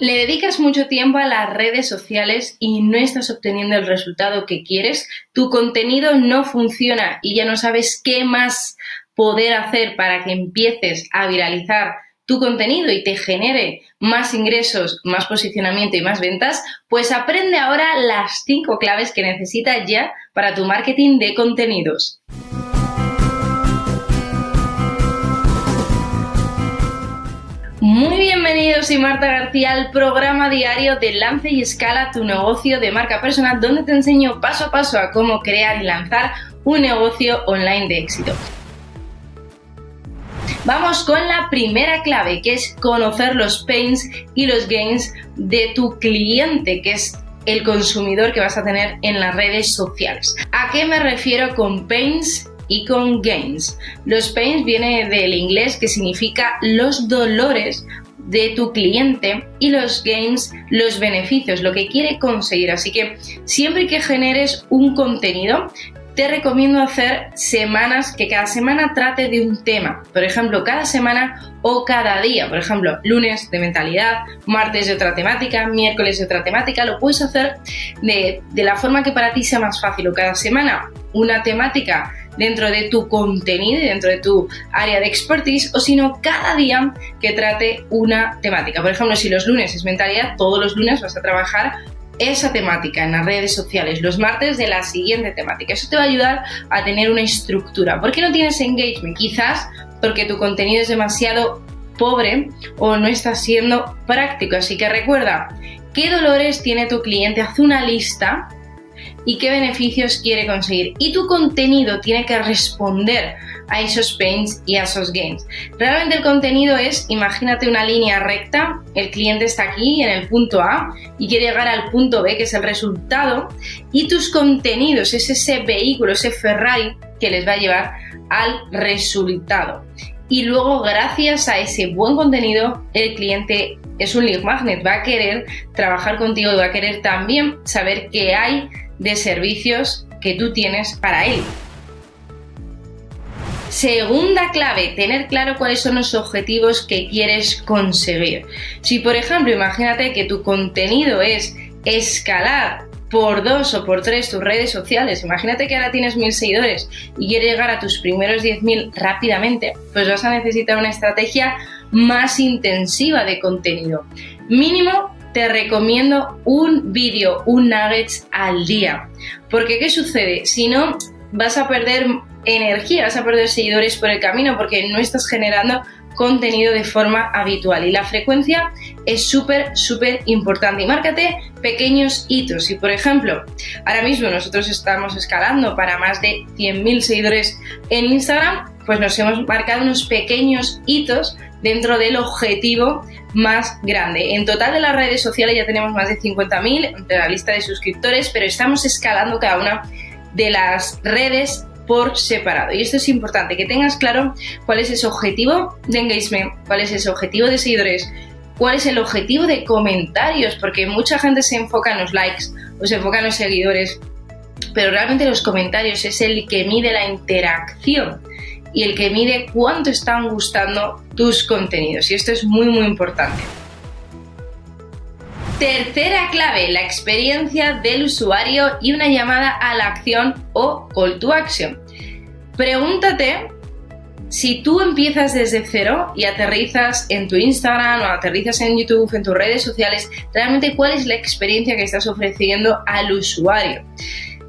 Le dedicas mucho tiempo a las redes sociales y no estás obteniendo el resultado que quieres, tu contenido no funciona y ya no sabes qué más poder hacer para que empieces a viralizar tu contenido y te genere más ingresos, más posicionamiento y más ventas, pues aprende ahora las cinco claves que necesitas ya para tu marketing de contenidos. Bienvenidos, soy Marta García al programa diario de Lance y Escala tu negocio de marca personal, donde te enseño paso a paso a cómo crear y lanzar un negocio online de éxito. Vamos con la primera clave, que es conocer los pains y los gains de tu cliente, que es el consumidor que vas a tener en las redes sociales. ¿A qué me refiero con pains y con gains. Los pains viene del inglés que significa los dolores de tu cliente y los gains, los beneficios, lo que quiere conseguir. Así que siempre que generes un contenido, te recomiendo hacer semanas que cada semana trate de un tema. Por ejemplo, cada semana o cada día. Por ejemplo, lunes de mentalidad, martes de otra temática, miércoles de otra temática. Lo puedes hacer de, de la forma que para ti sea más fácil. O cada semana una temática dentro de tu contenido y dentro de tu área de expertise o sino cada día que trate una temática. Por ejemplo, si los lunes es mentalidad, todos los lunes vas a trabajar esa temática en las redes sociales, los martes de la siguiente temática. Eso te va a ayudar a tener una estructura. ¿Por qué no tienes engagement? Quizás porque tu contenido es demasiado pobre o no está siendo práctico. Así que recuerda, ¿qué dolores tiene tu cliente? Haz una lista y qué beneficios quiere conseguir. Y tu contenido tiene que responder a esos pains y a esos gains. Realmente el contenido es, imagínate una línea recta, el cliente está aquí en el punto A y quiere llegar al punto B, que es el resultado, y tus contenidos es ese vehículo, ese Ferrari que les va a llevar al resultado. Y luego, gracias a ese buen contenido, el cliente es un lead magnet, va a querer trabajar contigo, va a querer también saber qué hay de servicios que tú tienes para él. Segunda clave, tener claro cuáles son los objetivos que quieres conseguir. Si por ejemplo, imagínate que tu contenido es escalar por dos o por tres tus redes sociales, imagínate que ahora tienes mil seguidores y quieres llegar a tus primeros 10.000 rápidamente, pues vas a necesitar una estrategia más intensiva de contenido. Mínimo te recomiendo un vídeo, un nuggets al día. Porque ¿qué sucede? Si no, vas a perder energía, vas a perder seguidores por el camino porque no estás generando contenido de forma habitual y la frecuencia es súper, súper importante. Y márcate pequeños hitos. Si, por ejemplo, ahora mismo nosotros estamos escalando para más de 100.000 seguidores en Instagram, pues nos hemos marcado unos pequeños hitos dentro del objetivo más grande. En total de las redes sociales ya tenemos más de 50.000 entre la lista de suscriptores, pero estamos escalando cada una de las redes por separado. Y esto es importante, que tengas claro cuál es ese objetivo de engagement, cuál es ese objetivo de seguidores, cuál es el objetivo de comentarios, porque mucha gente se enfoca en los likes o se enfoca en los seguidores, pero realmente los comentarios es el que mide la interacción y el que mide cuánto están gustando tus contenidos. Y esto es muy, muy importante. Tercera clave, la experiencia del usuario y una llamada a la acción o call to action. Pregúntate si tú empiezas desde cero y aterrizas en tu Instagram o aterrizas en YouTube, en tus redes sociales, realmente cuál es la experiencia que estás ofreciendo al usuario.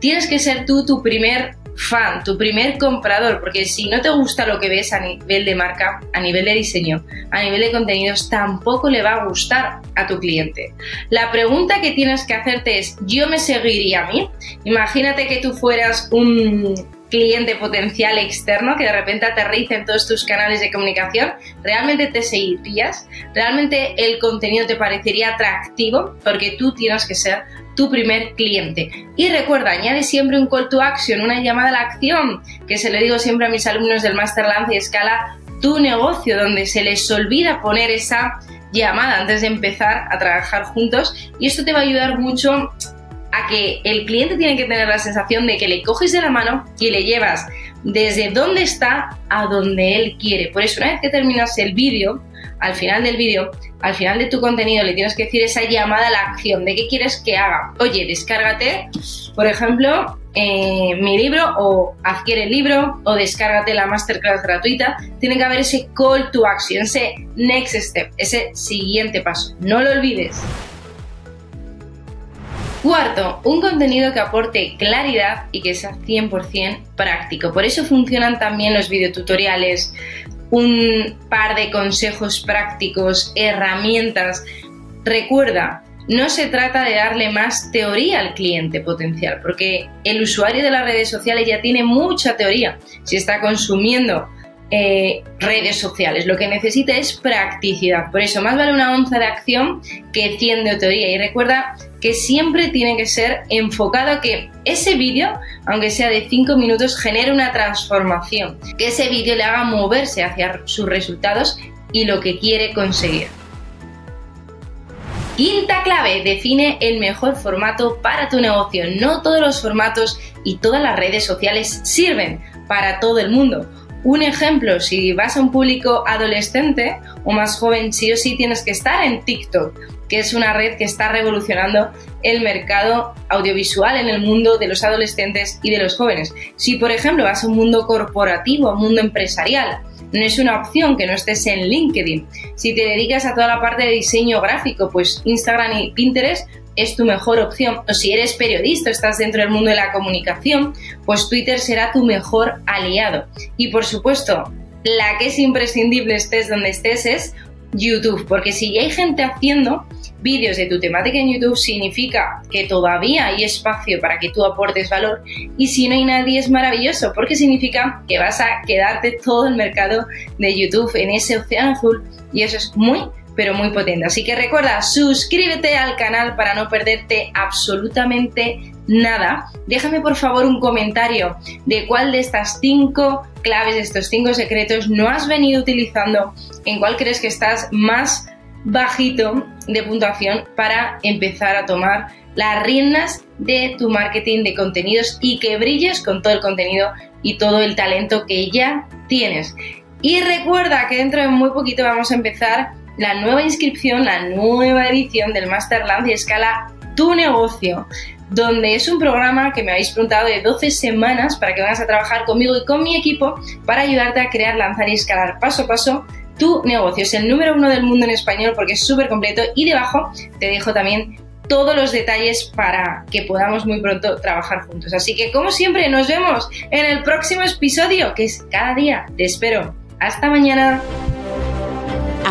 Tienes que ser tú tu primer fan, tu primer comprador, porque si no te gusta lo que ves a nivel de marca, a nivel de diseño, a nivel de contenidos, tampoco le va a gustar a tu cliente. La pregunta que tienes que hacerte es, ¿yo me seguiría a mí? Imagínate que tú fueras un cliente potencial externo que de repente aterrice en todos tus canales de comunicación, ¿realmente te seguirías? ¿Realmente el contenido te parecería atractivo? Porque tú tienes que ser tu primer cliente. Y recuerda, añade siempre un call to action, una llamada a la acción, que se le digo siempre a mis alumnos del Master Lance y Escala tu negocio, donde se les olvida poner esa llamada antes de empezar a trabajar juntos. Y esto te va a ayudar mucho a que el cliente tiene que tener la sensación de que le coges de la mano y le llevas desde donde está a donde él quiere. Por eso, una vez que terminas el vídeo, al final del vídeo, al final de tu contenido, le tienes que decir esa llamada a la acción de qué quieres que haga. Oye, descárgate, por ejemplo, eh, mi libro o adquiere el libro o descárgate la masterclass gratuita. Tiene que haber ese call to action, ese next step, ese siguiente paso. No lo olvides. Cuarto, un contenido que aporte claridad y que sea 100% práctico. Por eso funcionan también los videotutoriales, un par de consejos prácticos, herramientas. Recuerda, no se trata de darle más teoría al cliente potencial, porque el usuario de las redes sociales ya tiene mucha teoría. Si está consumiendo eh, redes sociales. Lo que necesita es practicidad. Por eso, más vale una onza de acción que 100 de teoría. Y recuerda que siempre tiene que ser enfocado a que ese vídeo, aunque sea de 5 minutos, genere una transformación. Que ese vídeo le haga moverse hacia sus resultados y lo que quiere conseguir. Quinta clave, define el mejor formato para tu negocio. No todos los formatos y todas las redes sociales sirven para todo el mundo. Un ejemplo, si vas a un público adolescente o más joven, sí o sí tienes que estar en TikTok, que es una red que está revolucionando el mercado audiovisual en el mundo de los adolescentes y de los jóvenes. Si, por ejemplo, vas a un mundo corporativo, un mundo empresarial, no es una opción que no estés en LinkedIn. Si te dedicas a toda la parte de diseño gráfico, pues Instagram y Pinterest es tu mejor opción. O si eres periodista, estás dentro del mundo de la comunicación, pues Twitter será tu mejor aliado. Y por supuesto, la que es imprescindible estés donde estés es YouTube, porque si ya hay gente haciendo vídeos de tu temática en YouTube, significa que todavía hay espacio para que tú aportes valor y si no hay nadie es maravilloso, porque significa que vas a quedarte todo el mercado de YouTube en ese océano azul y eso es muy, pero muy potente. Así que recuerda, suscríbete al canal para no perderte absolutamente nada. Déjame por favor un comentario de cuál de estas cinco claves, de estos cinco secretos no has venido utilizando, en cuál crees que estás más bajito de puntuación para empezar a tomar las riendas de tu marketing de contenidos y que brilles con todo el contenido y todo el talento que ya tienes. Y recuerda que dentro de muy poquito vamos a empezar la nueva inscripción, la nueva edición del Master Lance y Escala Tu Negocio, donde es un programa que me habéis preguntado de 12 semanas para que vayas a trabajar conmigo y con mi equipo para ayudarte a crear, lanzar y escalar paso a paso tu negocio. Es el número uno del mundo en español porque es súper completo y debajo te dejo también todos los detalles para que podamos muy pronto trabajar juntos. Así que como siempre nos vemos en el próximo episodio que es cada día. Te espero. Hasta mañana.